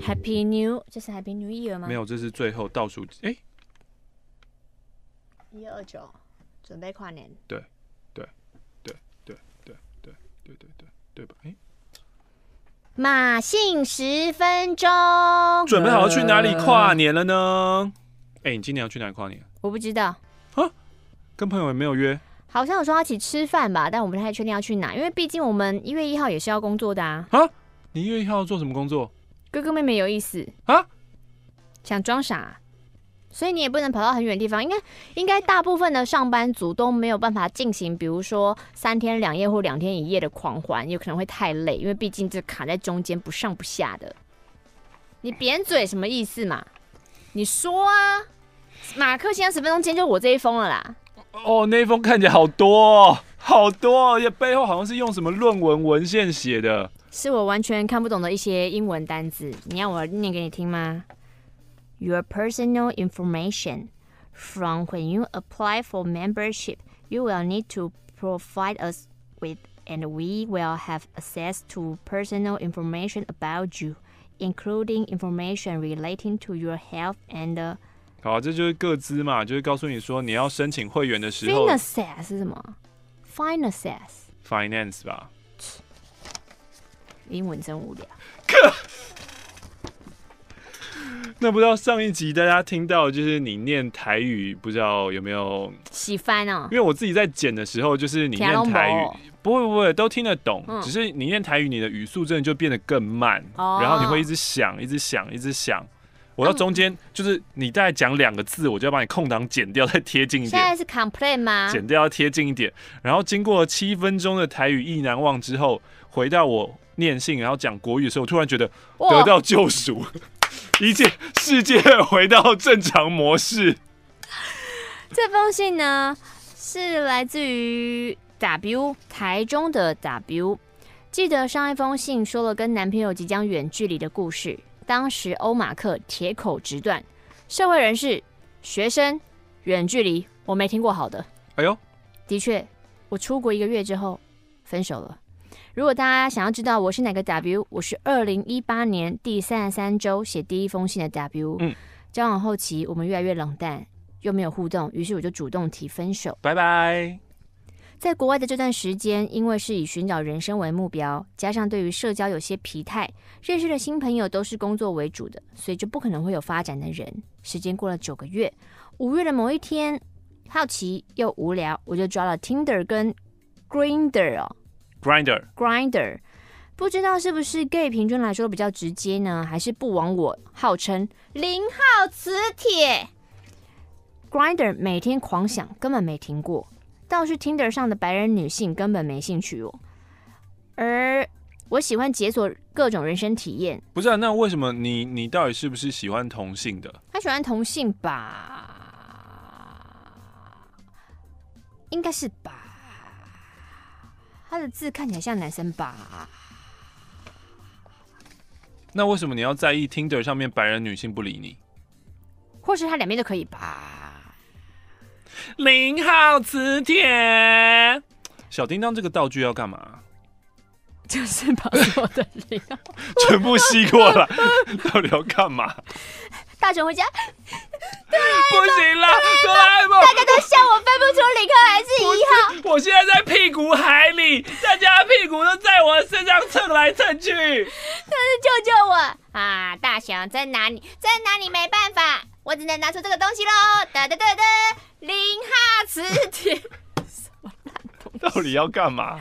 Happy New，这是 Happy New Year 吗？没有，这是最后倒数。哎，一二九，准备跨年。对，对，对，对，对，对，对，对，对，对吧？哎，马信十分钟，准备好要去哪里跨年了呢？哎，你今年要去哪里跨年？我不知道。啊？跟朋友也没有约？好像有说要一起吃饭吧，但我不太确定要去哪，因为毕竟我们一月一号也是要工作的啊。啊？你一月一号做什么工作？哥哥妹妹有意思啊？想装傻，所以你也不能跑到很远的地方。应该应该大部分的上班族都没有办法进行，比如说三天两夜或两天一夜的狂欢，有可能会太累，因为毕竟这卡在中间不上不下的。你扁嘴什么意思嘛？你说啊，马克先生十分钟间就我这一封了啦。哦，那一封看起来好多，好多，也背后好像是用什么论文文献写的。是我完全看不懂的一些英文单字，你要我念给你听吗？Your personal information from when you apply for membership, you will need to provide us with, and we will have access to personal information about you, including information relating to your health and. 好，这就是各资嘛，就是告诉你说你要申请会员的时候。Finance 是什么？Finance。Finance 吧。英文真无聊。那不知道上一集大家听到，就是你念台语，不知道有没有喜欢哦？因为我自己在剪的时候，就是你念台语，不会不会都听得懂，嗯、只是你念台语，你的语速真的就变得更慢，哦、然后你会一直想，一直想，一直想。我到中间就是你大概讲两个字，我就要把你空档剪掉，再贴近一点。现在是 complain 吗？剪掉要贴近一点，然后经过七分钟的台语意难忘之后，回到我。念信，然后讲国语的时候，我突然觉得得到救赎，一切世界回到正常模式。这封信呢，是来自于 W 台中的 W。记得上一封信说了跟男朋友即将远距离的故事，当时欧马克铁口直断，社会人士、学生远距离，我没听过好的。哎呦，的确，我出国一个月之后分手了。如果大家想要知道我是哪个 W，我是二零一八年第三十三周写第一封信的 W。嗯，交往后期我们越来越冷淡，又没有互动，于是我就主动提分手。拜拜。在国外的这段时间，因为是以寻找人生为目标，加上对于社交有些疲态，认识的新朋友都是工作为主的，所以就不可能会有发展的人。时间过了九个月，五月的某一天，好奇又无聊，我就抓了 Tinder 跟 Grinder 哦。Grinder，Grinder，不知道是不是 gay 平均来说比较直接呢，还是不枉我号称零号磁铁。Grinder 每天狂想，根本没停过。倒是 Tinder 上的白人女性根本没兴趣哦。而我喜欢解锁各种人生体验。不是啊，那为什么你你到底是不是喜欢同性的？他喜欢同性吧？应该是吧。他的字看起来像男生吧？那为什么你要在意 Tinder 上面白人女性不理你？或是他两边都可以吧？零号磁铁，小叮当这个道具要干嘛？就是把我的零号全部吸过来，到底要干嘛？大雄回家，不行了，哆啦 A 梦，大家都笑我分不出零号还是一号。我现在在屁股海里，大家屁股都在我身上蹭来蹭去。但是救救我啊！大雄真拿你，真拿你没办法，我只能拿出这个东西喽。哒哒哒哒，零号磁铁，什么烂东西？到底要干嘛？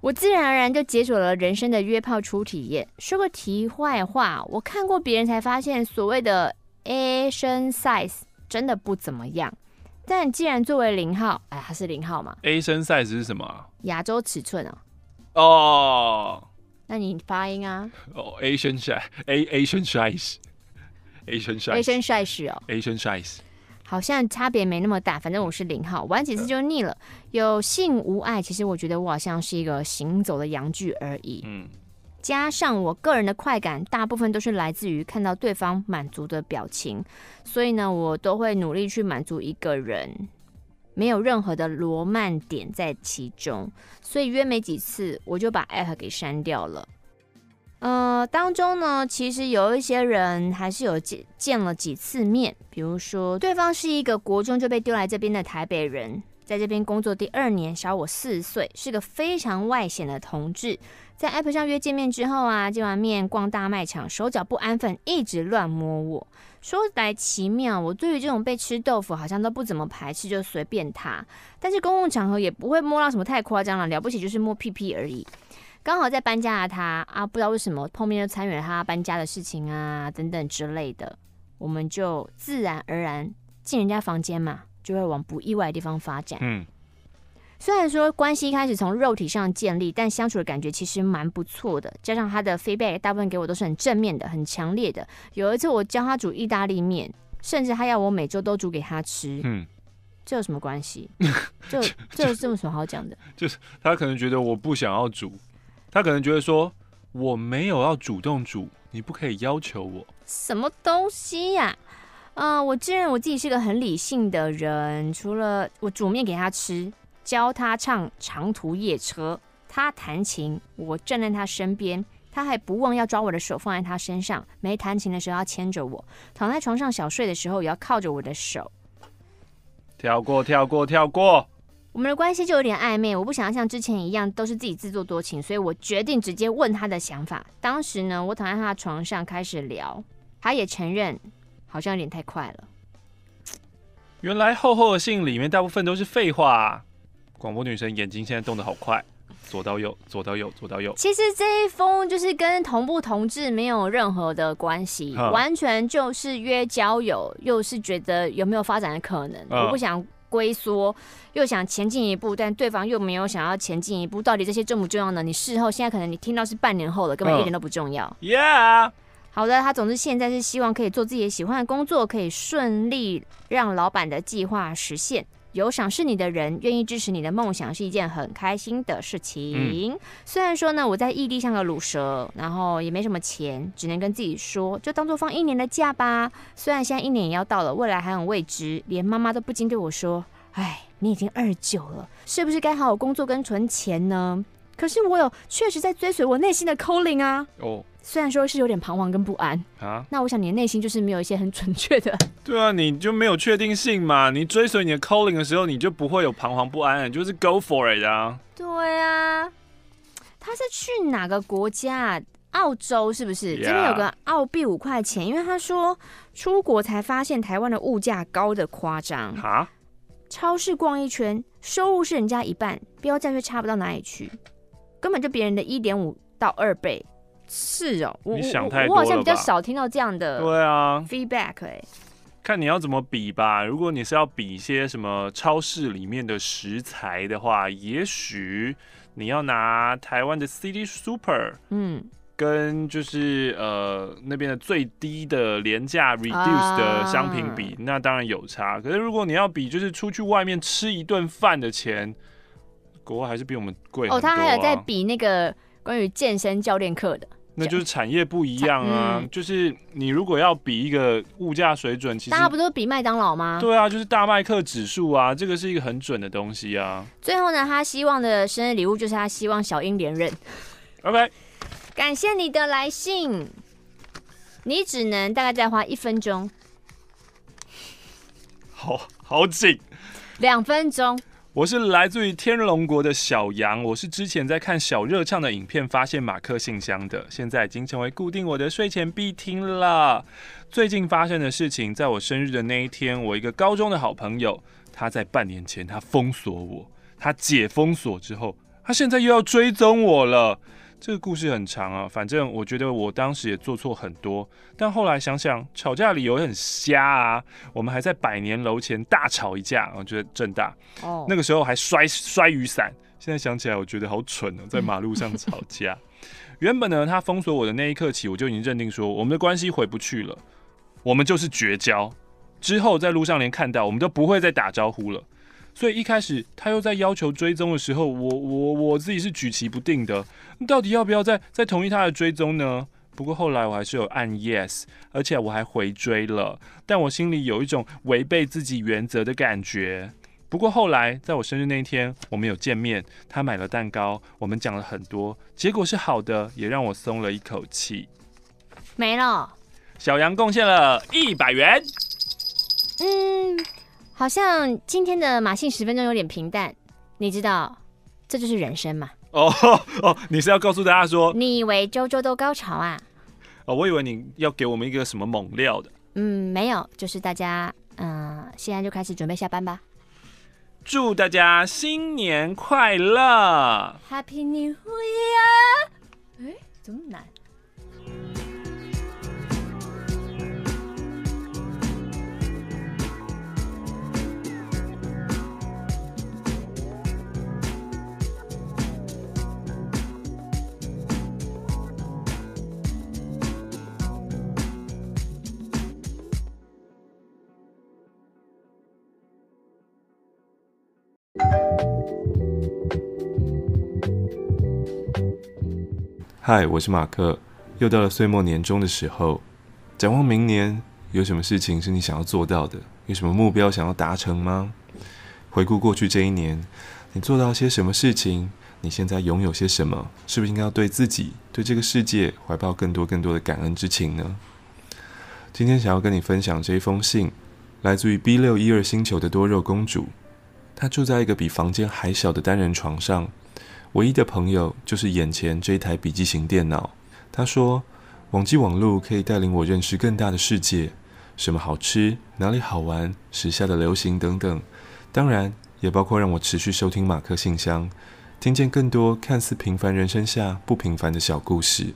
我自然而然就解锁了人生的约炮初体验。说个题外话，我看过别人才发现，所谓的 Asian size 真的不怎么样。但既然作为零号，哎，他是零号嘛？Asian size 是什么？亚洲尺寸啊。哦。Oh. 那你发音啊？哦、oh,，Asian size，Asian size，Asian size，Asian size 哦，Asian size。好像差别没那么大，反正我是零号，玩几次就腻了。有性无爱，其实我觉得我好像是一个行走的阳具而已。嗯，加上我个人的快感，大部分都是来自于看到对方满足的表情，所以呢，我都会努力去满足一个人。没有任何的罗曼点在其中，所以约没几次我就把 app 给删掉了。呃，当中呢，其实有一些人还是有见见了几次面，比如说对方是一个国中就被丢来这边的台北人，在这边工作第二年，小我四岁，是个非常外显的同志。在 app 上约见面之后啊，见完面逛大卖场，手脚不安分，一直乱摸我。说来奇妙，我对于这种被吃豆腐好像都不怎么排斥，就随便他。但是公共场合也不会摸到什么太夸张了，了不起就是摸屁屁而已。刚好在搬家的他啊，不知道为什么碰面就参与了他搬家的事情啊，等等之类的，我们就自然而然进人家房间嘛，就会往不意外的地方发展。嗯。虽然说关系一开始从肉体上建立，但相处的感觉其实蛮不错的。加上他的 feedback 大部分给我都是很正面的、很强烈的。有一次我教他煮意大利面，甚至他要我每周都煮给他吃。嗯，这有什么关系？这这有这么什么好讲的？就是他可能觉得我不想要煮，他可能觉得说我没有要主动煮，你不可以要求我。什么东西呀？啊，我自认我自己是个很理性的人，除了我煮面给他吃。教他唱长途夜车，他弹琴，我站在他身边，他还不忘要抓我的手放在他身上。没弹琴的时候要牵着我，躺在床上小睡的时候也要靠着我的手。跳过，跳过，跳过。我们的关系就有点暧昧，我不想要像之前一样都是自己自作多情，所以我决定直接问他的想法。当时呢，我躺在他的床上开始聊，他也承认，好像有点太快了。原来厚厚的信里面大部分都是废话啊。广播女神眼睛现在动得好快，左到右，左到右，左到右。其实这一封就是跟同不同志没有任何的关系，完全就是约交友，又是觉得有没有发展的可能。我不想龟缩，又想前进一步，但对方又没有想要前进一步。到底这些重不重要呢？你事后现在可能你听到是半年后了，根本一点都不重要。Yeah，好的，他总之现在是希望可以做自己喜欢的工作，可以顺利让老板的计划实现。有赏识你的人，愿意支持你的梦想，是一件很开心的事情。嗯、虽然说呢，我在异地像个卤蛇，然后也没什么钱，只能跟自己说，就当做放一年的假吧。虽然现在一年也要到了，未来还很未知，连妈妈都不禁对我说：“哎，你已经二十九了，是不是该好好工作跟存钱呢？”可是我有确实在追随我内心的 calling 啊。哦。虽然说是有点彷徨跟不安啊，那我想你的内心就是没有一些很准确的。对啊，你就没有确定性嘛？你追随你的 calling 的时候，你就不会有彷徨不安，就是 go for it 啊。对啊，他是去哪个国家？澳洲是不是.这边有个澳币五块钱，因为他说出国才发现台湾的物价高的夸张啊。超市逛一圈，收入是人家一半，标价却差不到哪里去，根本就别人的一点五到二倍。是哦，你想太多？我好像比较少听到这样的。对啊，feedback 哎，看你要怎么比吧。如果你是要比一些什么超市里面的食材的话，也许你要拿台湾的 City Super，嗯，跟就是呃那边的最低的廉价 Reduce 的商品比，啊，那当然有差。可是如果你要比就是出去外面吃一顿饭的钱，国外还是比我们贵，啊。哦，他还有在比那个关于健身教练课的。那就是产业不一样啊，嗯、就是你如果要比一个物价水准，其实大家不都比麦当劳吗？对啊，就是大麦克指数啊，这个是一个很准的东西啊。最后呢，他希望的生日礼物就是他希望小英连任。OK，感谢你的来信，你只能大概再花一分钟，好好紧，两分钟。我是来自于天龙国的小杨，我是之前在看小热唱的影片发现马克信箱的，现在已经成为固定我的睡前必听了。最近发生的事情，在我生日的那一天，我一个高中的好朋友，他在半年前他封锁我，他解封锁之后，他现在又要追踪我了。这个故事很长啊，反正我觉得我当时也做错很多，但后来想想，吵架理由很瞎啊。我们还在百年楼前大吵一架，我觉得正大。哦，那个时候还摔摔雨伞，现在想起来我觉得好蠢哦，在马路上吵架。原本呢，他封锁我的那一刻起，我就已经认定说我们的关系回不去了，我们就是绝交。之后在路上连看到我们都不会再打招呼了。所以一开始他又在要求追踪的时候，我我我自己是举棋不定的，到底要不要再再同意他的追踪呢？不过后来我还是有按 yes，而且我还回追了，但我心里有一种违背自己原则的感觉。不过后来在我生日那一天，我们有见面，他买了蛋糕，我们讲了很多，结果是好的，也让我松了一口气。没了。小杨贡献了一百元。嗯，好像今天的马信十分钟有点平淡，你知道，这就是人生嘛。哦 哦，你是要告诉大家说，你以为周周都高潮啊？哦，我以为你要给我们一个什么猛料的。嗯，没有，就是大家，嗯、呃，现在就开始准备下班吧。祝大家新年快乐，Happy New Year！哎，怎么难？嗨，我是马克。又到了岁末年终的时候，展望明年，有什么事情是你想要做到的？有什么目标想要达成吗？回顾过去这一年，你做到些什么事情？你现在拥有些什么？是不是应该要对自己、对这个世界怀抱更多更多的感恩之情呢？今天想要跟你分享这一封信，来自于 B 六一二星球的多肉公主。她住在一个比房间还小的单人床上。唯一的朋友就是眼前这一台笔记型电脑。他说，网际网络可以带领我认识更大的世界，什么好吃，哪里好玩，时下的流行等等。当然，也包括让我持续收听马克信箱，听见更多看似平凡人生下不平凡的小故事。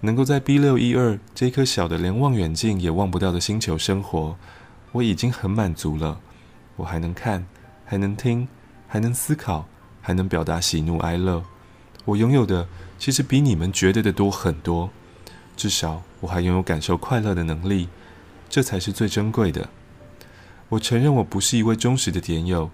能够在 B 六一二这颗小的连望远镜也望不到的星球生活，我已经很满足了。我还能看，还能听，还能思考。还能表达喜怒哀乐，我拥有的其实比你们觉得的多很多。至少我还拥有感受快乐的能力，这才是最珍贵的。我承认我不是一位忠实的点友。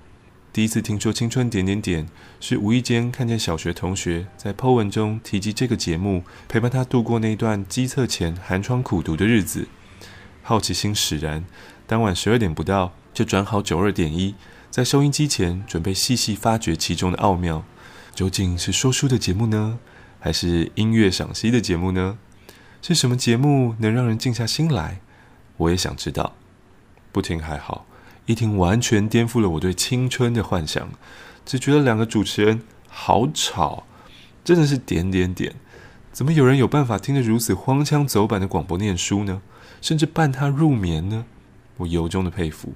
第一次听说青春点点点，是无意间看见小学同学在 po 文中提及这个节目，陪伴他度过那段基测前寒窗苦读的日子。好奇心使然，当晚十二点不到就转好九二点一。在收音机前准备细细发掘其中的奥妙，究竟是说书的节目呢，还是音乐赏析的节目呢？是什么节目能让人静下心来？我也想知道。不听还好，一听完全颠覆了我对青春的幻想。只觉得两个主持人好吵，真的是点点点。怎么有人有办法听着如此荒腔走板的广播念书呢？甚至伴他入眠呢？我由衷的佩服，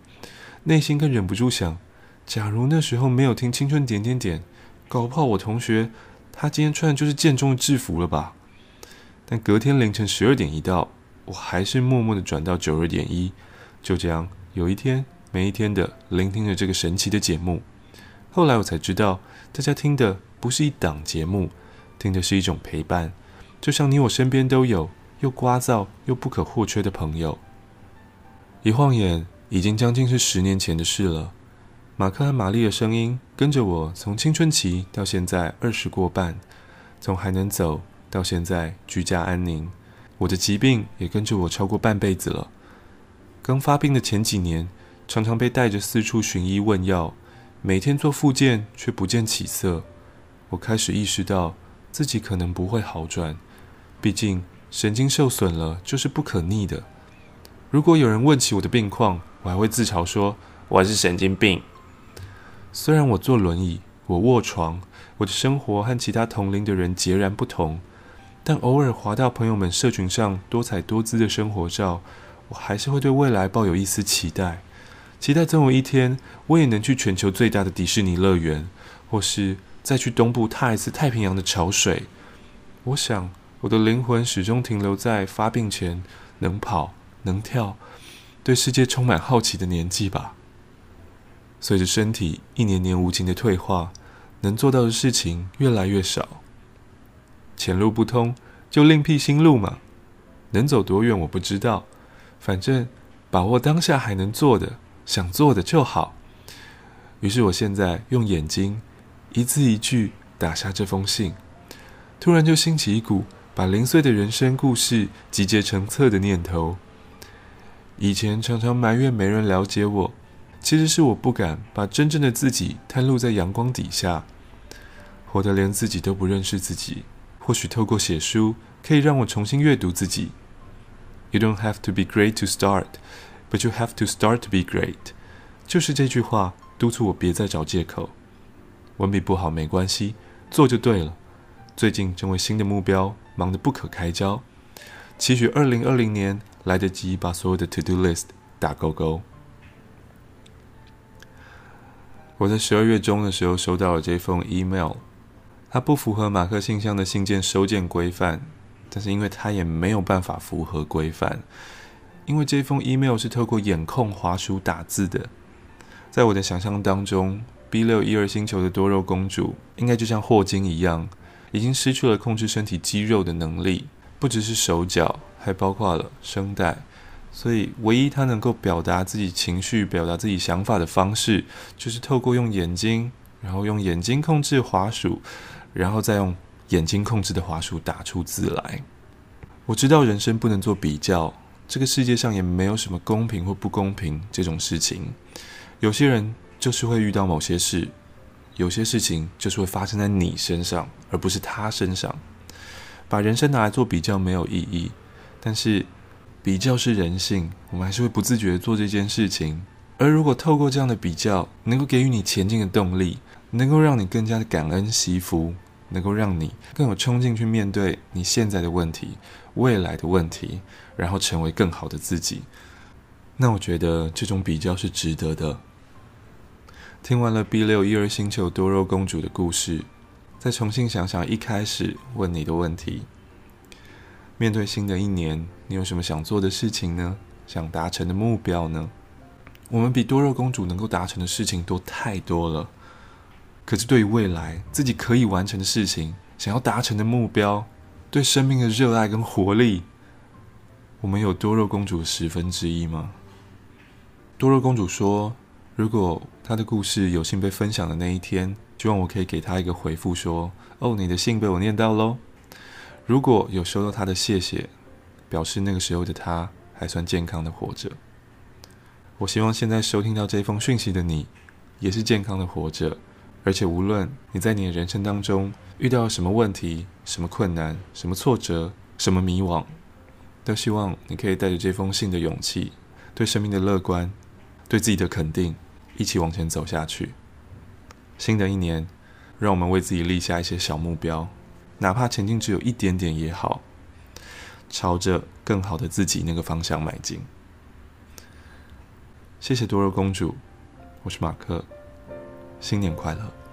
内心更忍不住想。假如那时候没有听青春点点点，搞不好我同学他今天穿的就是建中的制服了吧？但隔天凌晨十二点一到，我还是默默的转到九二点一，就这样有一天没一天的聆听着这个神奇的节目。后来我才知道，大家听的不是一档节目，听的是一种陪伴，就像你我身边都有又聒噪又不可或缺的朋友。一晃眼，已经将近是十年前的事了。马克和玛丽的声音跟着我从青春期到现在二十过半，从还能走到现在居家安宁。我的疾病也跟着我超过半辈子了。刚发病的前几年，常常被带着四处寻医问药，每天做复健却不见起色。我开始意识到自己可能不会好转，毕竟神经受损了就是不可逆的。如果有人问起我的病况，我还会自嘲说我是神经病。虽然我坐轮椅，我卧床，我的生活和其他同龄的人截然不同，但偶尔滑到朋友们社群上多彩多姿的生活照，我还是会对未来抱有一丝期待，期待总有一天我也能去全球最大的迪士尼乐园，或是再去东部踏一次太平洋的潮水。我想，我的灵魂始终停留在发病前能跑能跳，对世界充满好奇的年纪吧。随着身体一年年无情的退化，能做到的事情越来越少。前路不通，就另辟新路嘛。能走多远我不知道，反正把握当下还能做的、想做的就好。于是我现在用眼睛一字一句打下这封信，突然就兴起一股把零碎的人生故事集结成册的念头。以前常常埋怨没人了解我。其实是我不敢把真正的自己袒露在阳光底下，活得连自己都不认识自己。或许透过写书，可以让我重新阅读自己。You don't have to be great to start, but you have to start to be great。就是这句话督促我别再找借口。文笔不好没关系，做就对了。最近正为新的目标忙得不可开交，期许二零二零年来得及把所有的 to do list 打勾勾。我在十二月中的时候收到了这封 email。它不符合马克信箱的信件收件规范，但是因为它也没有办法符合规范，因为这封 email 是透过眼控滑鼠打字的。在我的想象当中，B 六一二星球的多肉公主应该就像霍金一样，已经失去了控制身体肌肉的能力，不只是手脚，还包括了声带。所以，唯一他能够表达自己情绪、表达自己想法的方式，就是透过用眼睛，然后用眼睛控制滑鼠。然后再用眼睛控制的滑鼠打出字来。我知道人生不能做比较，这个世界上也没有什么公平或不公平这种事情。有些人就是会遇到某些事，有些事情就是会发生在你身上，而不是他身上。把人生拿来做比较没有意义，但是比较是人性，我们还是会不自觉做这件事情。而如果透过这样的比较，能够给予你前进的动力，能够让你更加的感恩惜福。能够让你更有冲劲去面对你现在的问题、未来的问题，然后成为更好的自己。那我觉得这种比较是值得的。听完了 B 六一二星球多肉公主的故事，再重新想想一开始问你的问题：面对新的一年，你有什么想做的事情呢？想达成的目标呢？我们比多肉公主能够达成的事情多太多了。可是，对于未来自己可以完成的事情，想要达成的目标，对生命的热爱跟活力，我们有多肉公主十分之一吗？多肉公主说：“如果她的故事有幸被分享的那一天，希望我可以给她一个回复，说：‘哦，你的信被我念到喽。’如果有收到他的谢谢，表示那个时候的他还算健康的活着。我希望现在收听到这封讯息的你，也是健康的活着。”而且，无论你在你的人生当中遇到什么问题、什么困难、什么挫折、什么迷惘，都希望你可以带着这封信的勇气，对生命的乐观，对自己的肯定，一起往前走下去。新的一年，让我们为自己立下一些小目标，哪怕前进只有一点点也好，朝着更好的自己那个方向迈进。谢谢多肉公主，我是马克。新年快乐！